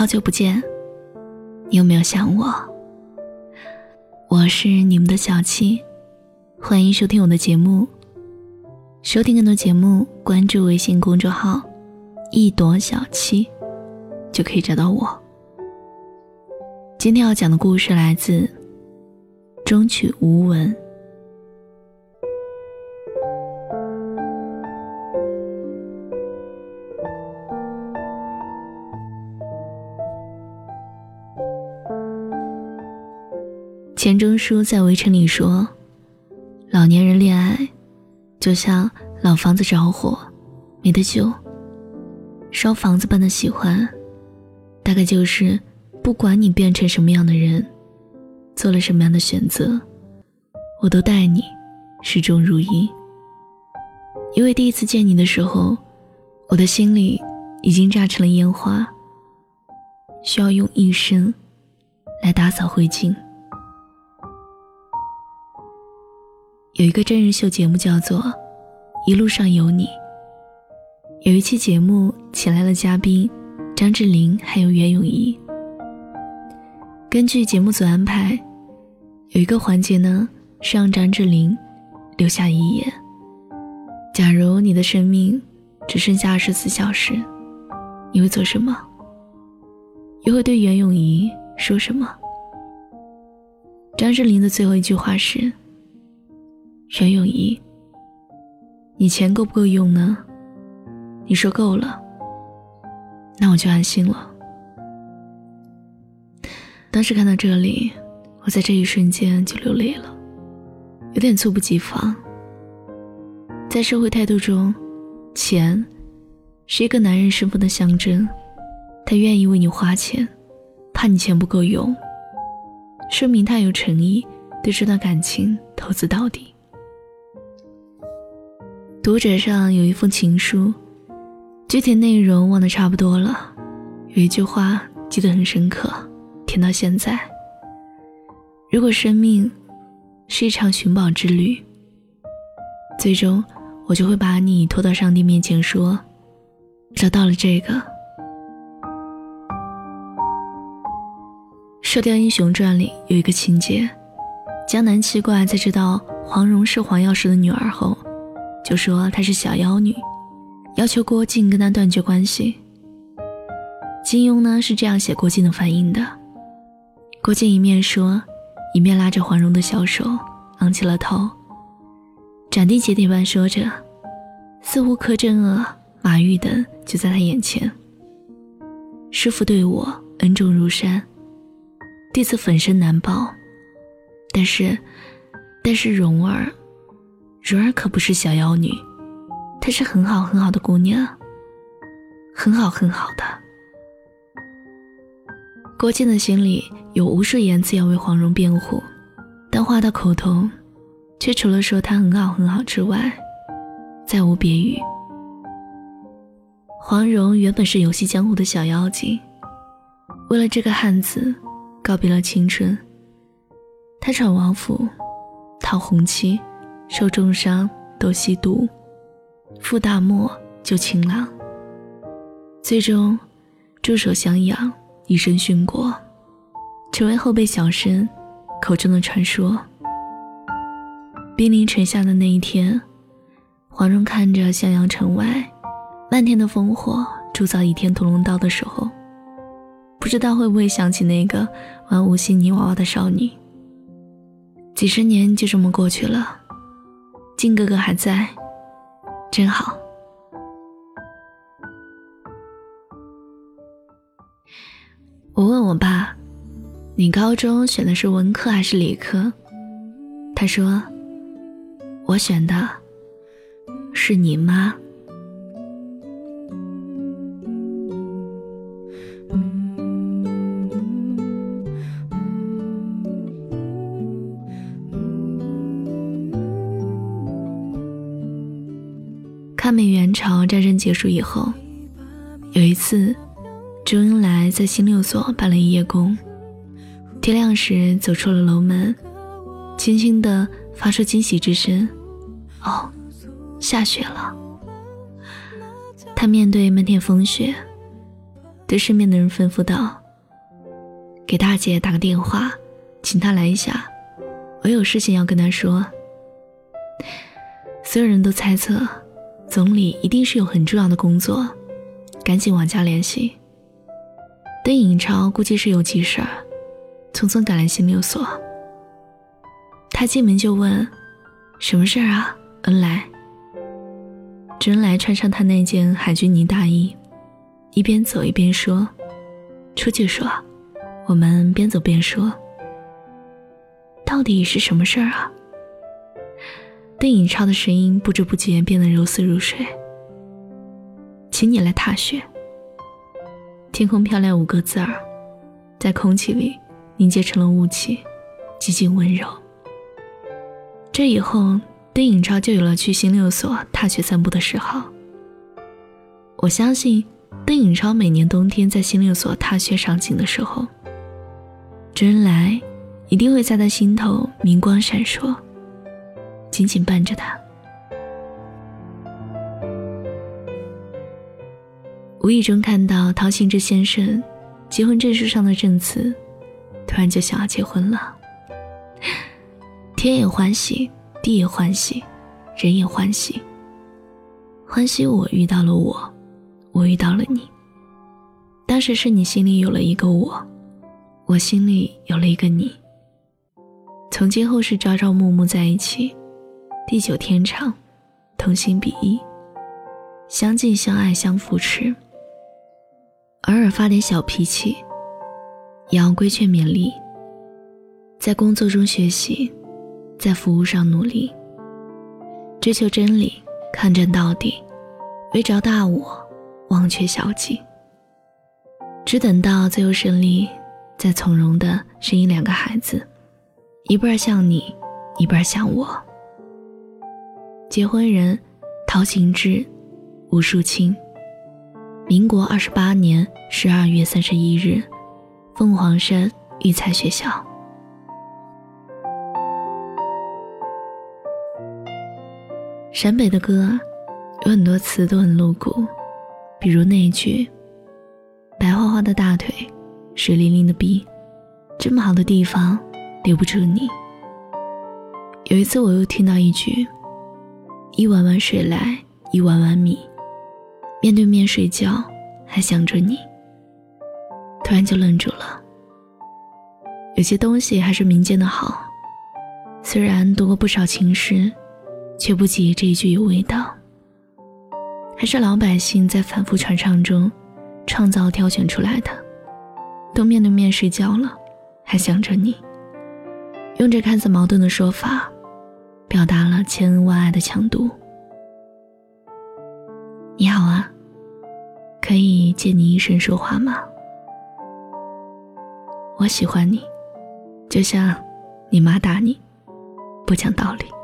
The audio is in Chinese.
好久不见，你有没有想我？我是你们的小七，欢迎收听我的节目。收听更多节目，关注微信公众号“一朵小七”，就可以找到我。今天要讲的故事来自《终曲无闻》。钱钟书在《围城》里说：“老年人恋爱，就像老房子着火，没得救。烧房子般的喜欢，大概就是不管你变成什么样的人，做了什么样的选择，我都待你始终如一。因为第一次见你的时候，我的心里已经炸成了烟花，需要用一生来打扫灰烬。”有一个真人秀节目叫做《一路上有你》。有一期节目请来了嘉宾张智霖还有袁咏仪。根据节目组安排，有一个环节呢是让张智霖留下遗言：假如你的生命只剩下二十四小时，你会做什么？又会对袁咏仪说什么？张智霖的最后一句话是。袁咏仪，你钱够不够用呢？你说够了，那我就安心了。当时看到这里，我在这一瞬间就流泪了，有点猝不及防。在社会态度中，钱是一个男人身份的象征，他愿意为你花钱，怕你钱不够用，说明他有诚意，对这段感情投资到底。读者上有一封情书，具体内容忘得差不多了，有一句话记得很深刻，甜到现在。如果生命是一场寻宝之旅，最终我就会把你拖到上帝面前，说：“找到了这个。”《射雕英雄传》里有一个情节，江南七怪在知道黄蓉是黄药师的女儿后。就说她是小妖女，要求郭靖跟她断绝关系。金庸呢是这样写郭靖的反应的：郭靖一面说，一面拉着黄蓉的小手，昂起了头，斩钉截铁般说着，似乎柯镇恶、马玉等就在他眼前。师傅对我恩重如山，弟子粉身难报，但是，但是蓉儿。蓉儿可不是小妖女，她是很好很好的姑娘，很好很好的。郭靖的心里有无数言辞要为黄蓉辩护，但话到口头，却除了说她很好很好之外，再无别语。黄蓉原本是游戏江湖的小妖精，为了这个汉子，告别了青春。她闯王府，讨红妻。受重伤，都吸毒，赴大漠救情郎。最终，驻守襄阳，以身殉国，成为后辈小生口中的传说。兵临城下的那一天，黄蓉看着襄阳城外漫天的烽火，铸造倚天屠龙刀的时候，不知道会不会想起那个玩无心泥娃娃的少女。几十年就这么过去了。靖哥哥还在，真好。我问我爸：“你高中选的是文科还是理科？”他说：“我选的是你妈。”抗美援朝战争结束以后，有一次，周恩来在新六所办了一夜工，天亮时走出了楼门，轻轻地发出惊喜之声：“哦，下雪了。”他面对漫天风雪，对身边的人吩咐道：“给大姐打个电话，请她来一下，我有事情要跟她说。”所有人都猜测，总理一定是有很重要的工作，赶紧往家联系。邓颖超估计是有急事儿，匆匆赶来新六所。他进门就问：“什么事儿啊，恩来？”周恩来穿上他那件海军呢大衣，一边走一边说：“出去说。”我们边走边说：“到底是什么事儿啊？”邓颖超的声音不知不觉变得柔丝如水。请你来踏雪。天空飘来五个字儿，在空气里凝结成了雾气，极尽温柔。这以后，邓颖超就有了去新六所踏雪散步的嗜好。我相信，邓颖超每年冬天在新六所踏雪赏景的时候，周恩来一定会在他心头明光闪烁，紧紧伴着他。无意中看到陶行知先生结婚证书上的证词，突然就想要结婚了。天也欢喜，地也欢喜，人也欢喜。欢喜我遇到了我，我遇到了你。当时是你心里有了一个我，我心里有了一个你。从今后是朝朝暮暮在一起，地久天长，同心比翼，相敬相爱相扶持。偶尔发点小脾气，也要规劝勉励。在工作中学习。在服务上努力，追求真理，抗战到底，为着大我，忘却小己。只等到最后胜利，再从容的生一两个孩子，一半像你，一半像我。结婚人：陶行知、吴树清。民国二十八年十二月三十一日，凤凰山育才学校。陕北的歌有很多词都很露骨，比如那一句“白花花的大腿，水灵灵的臂，这么好的地方留不住你。”有一次我又听到一句“一碗碗水来一碗碗米，面对面睡觉还想着你”，突然就愣住了。有些东西还是民间的好，虽然读过不少情诗。却不及这一句有味道。还是老百姓在反复传唱中创造挑选出来的。都面对面睡觉了，还想着你。用这看似矛盾的说法，表达了千恩万爱的强度。你好啊，可以借你一声说话吗？我喜欢你，就像你妈打你，不讲道理。